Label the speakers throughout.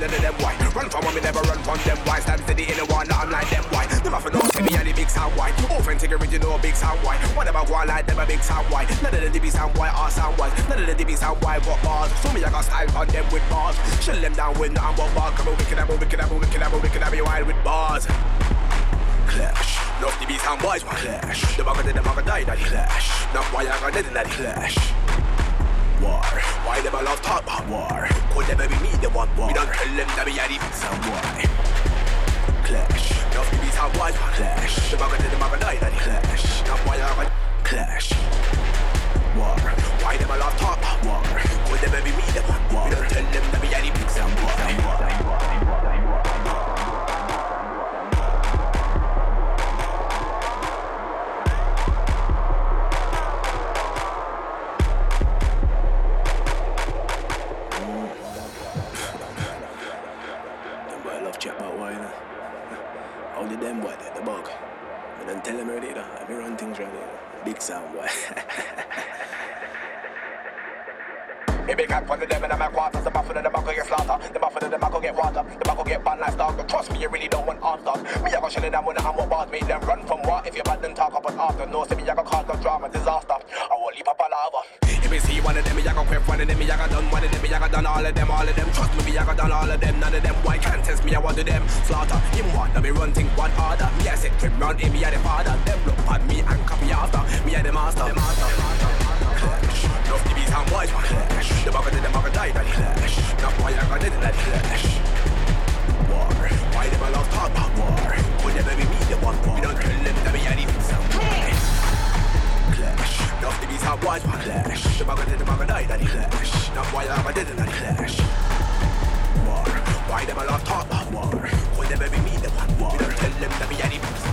Speaker 1: none of them why. Run from me, never run from them why. Stand steady in the one, I'm like them why. Never for no sound white. Authentic original, big sound white. What about one like them a big sound white? None of them be sound white or sound white. None of them be sound white, got bars. So me I got style on them with bars. Shut them down with nothing but bars. Come on, wicked, I'm wicked, I'm wicked, I'm wicked, I'm wild with bars. Clash. Love the beats and boys, my clash. The bugger the bugger die, that clash. Not why I got dead in that clash. War. Why them a love talk about war? Could never be me the one war. We don't tell them that we are the and boy clash. Now the beats have wise clash. The bugger did the bugger die that clash. Now why I clash. War. Why them a love talk war? Could never be me the one war. We don't tell them that we are the beats and big hat for the them in my quarters The buffalo, the buckle get slaughter get water The buckle get banned like dog. Trust me, you really don't want answers Me, I go it down when I'm what bars Make them run from what If you bad, then talk up and after No, see me, I go cause no drama, disaster. I will leap up a lava. If you see one of them, me, I go quiff One of them, me, I got done One of them, me, I got done All of them, all of them. Trust me, me, I got done all of them None of them, why can't test me, I want to them? Slaughter, him one, let me run thing one harder? Me, I said, crib round him, me, I the father. Them look at me and copy after. Me, I the master, the master, master, master. Love the beats and boys, my clash. The bugger did the bugger die, that clash. Not why I got it, that clash. War, why them a love talk about war? Could never be me, the one war? We don't tell them that we beats and boys Clash, love the beats and boys, my clash. The bugger did the bugger die, that clash. Not why I got it, that clash. War, why them a love talk about war? Could never be me, the one war? We don't tell them that we are the beats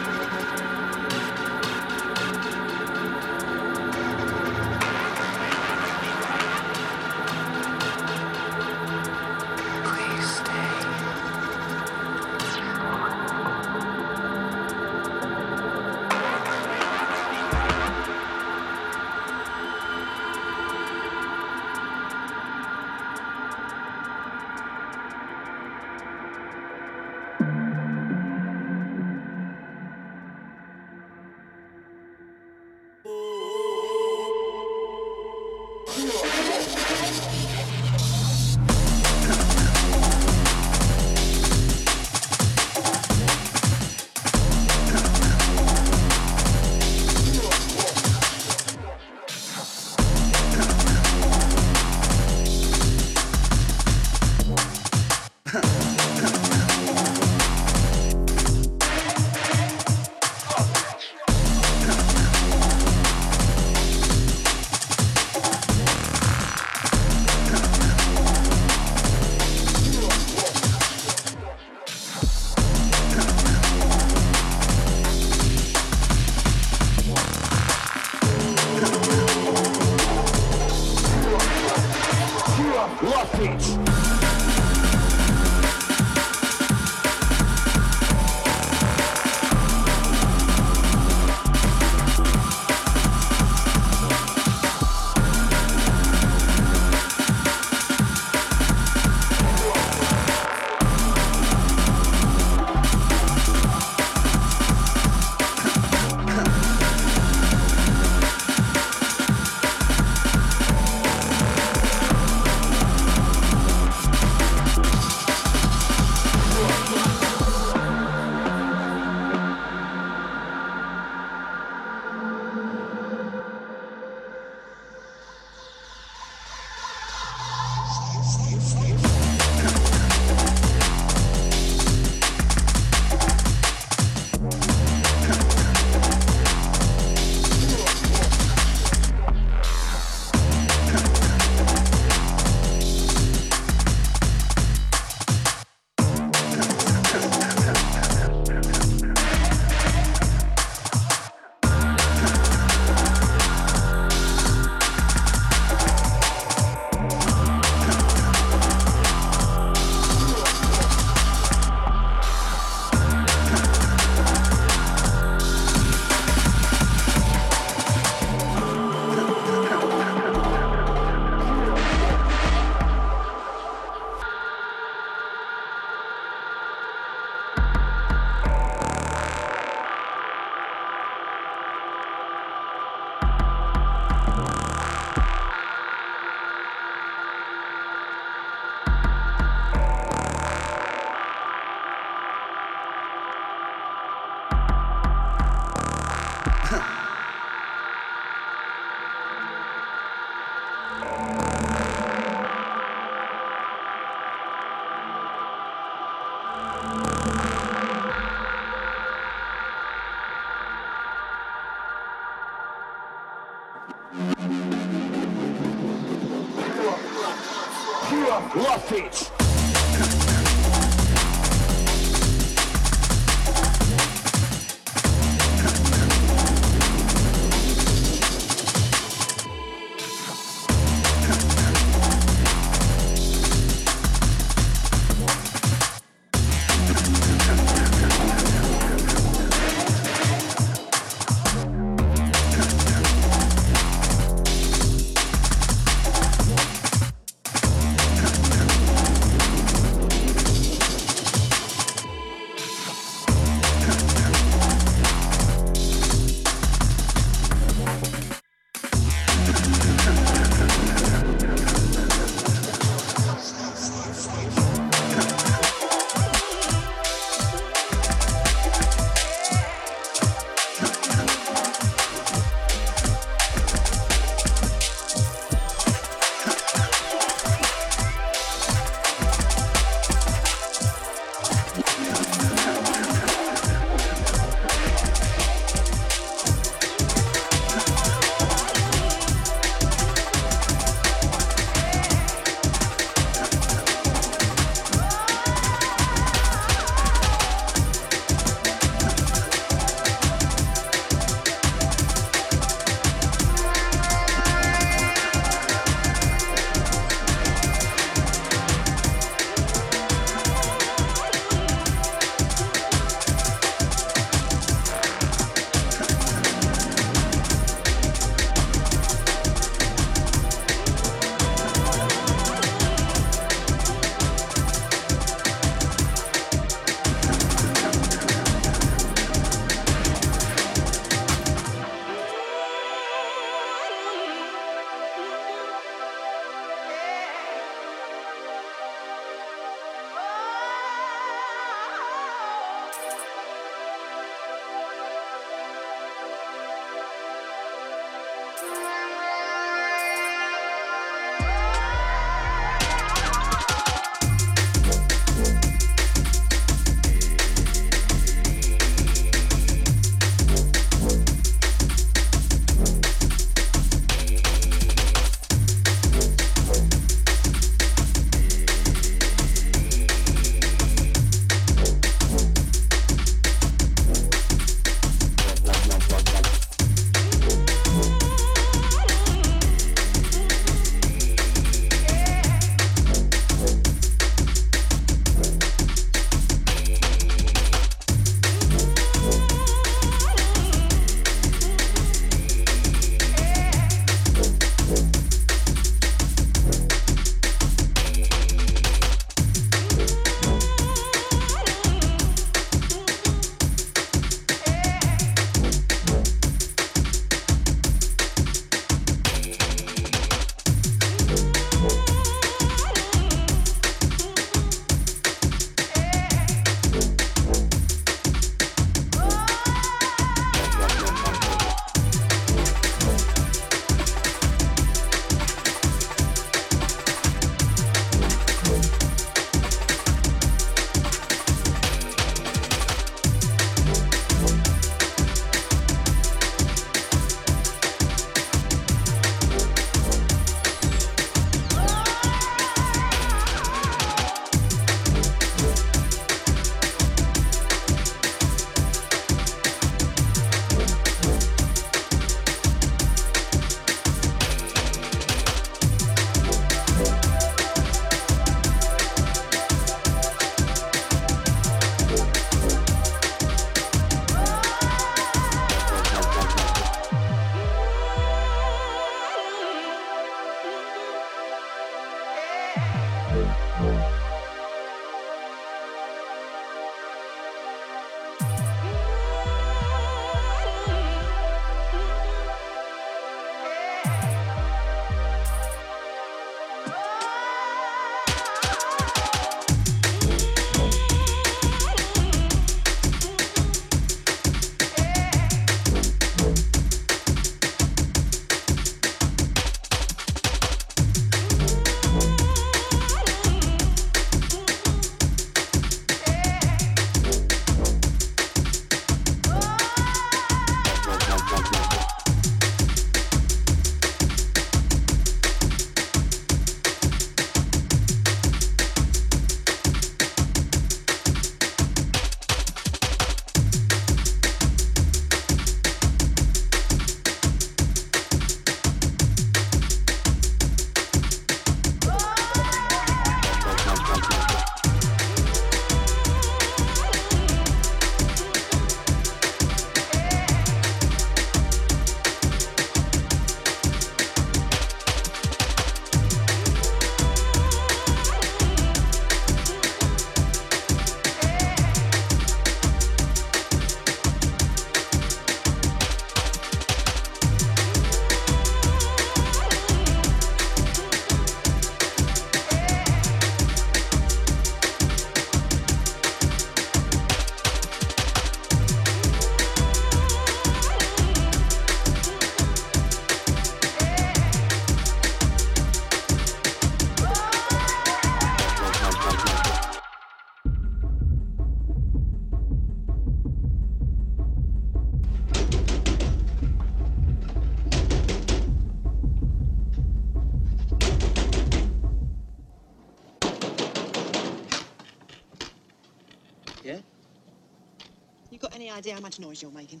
Speaker 2: idea how much noise you're making?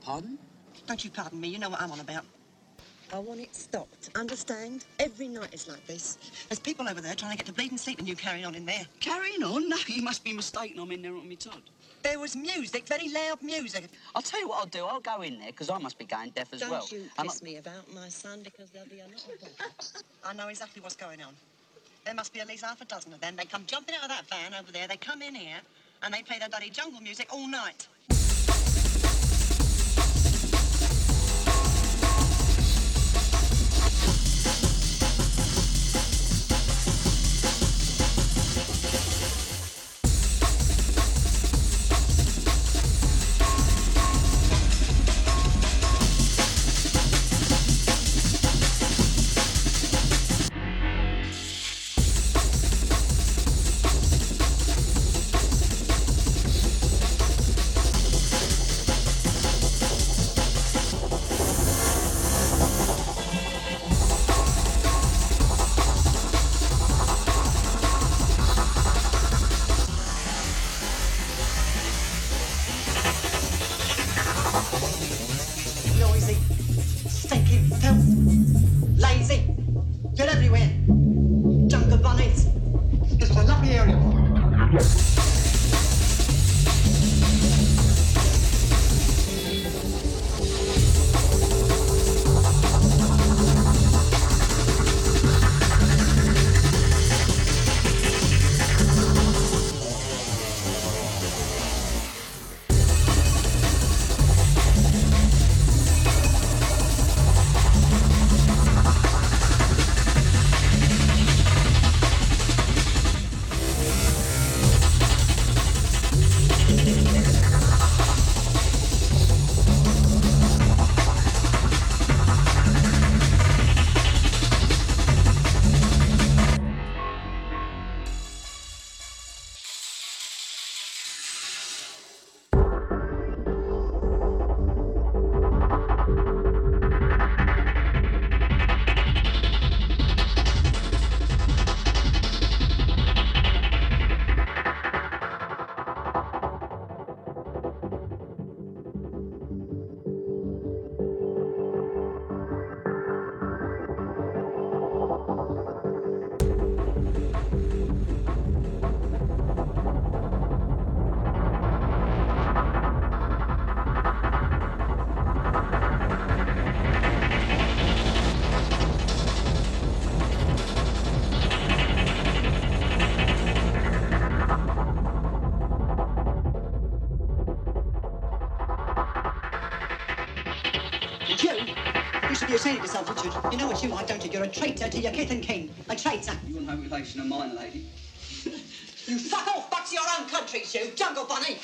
Speaker 3: Pardon?
Speaker 2: Don't you pardon me, you know what I'm on about. I want it stopped, understand? Every night it's like this. There's people over there trying to get to bleeding sleep and you carrying on in there.
Speaker 3: Carrying on? No, you must be mistaken. I'm in there on me Todd.
Speaker 2: There was music, very loud music.
Speaker 3: I'll tell you what I'll do. I'll go in there because I must be going deaf as
Speaker 2: Don't
Speaker 3: well.
Speaker 2: you
Speaker 3: And
Speaker 2: piss
Speaker 3: I-
Speaker 2: me about my son because there'll be a lot of them. I know exactly what's going on. There must be at least half a dozen of them. They come jumping out of that van over there, they come in here, and they play that bloody jungle music all night. You know what you are, don't you? You're a traitor to your kith and kin. A traitor.
Speaker 3: You're no relation of mine, lady.
Speaker 2: You fuck off back to your own country, you jungle bunny.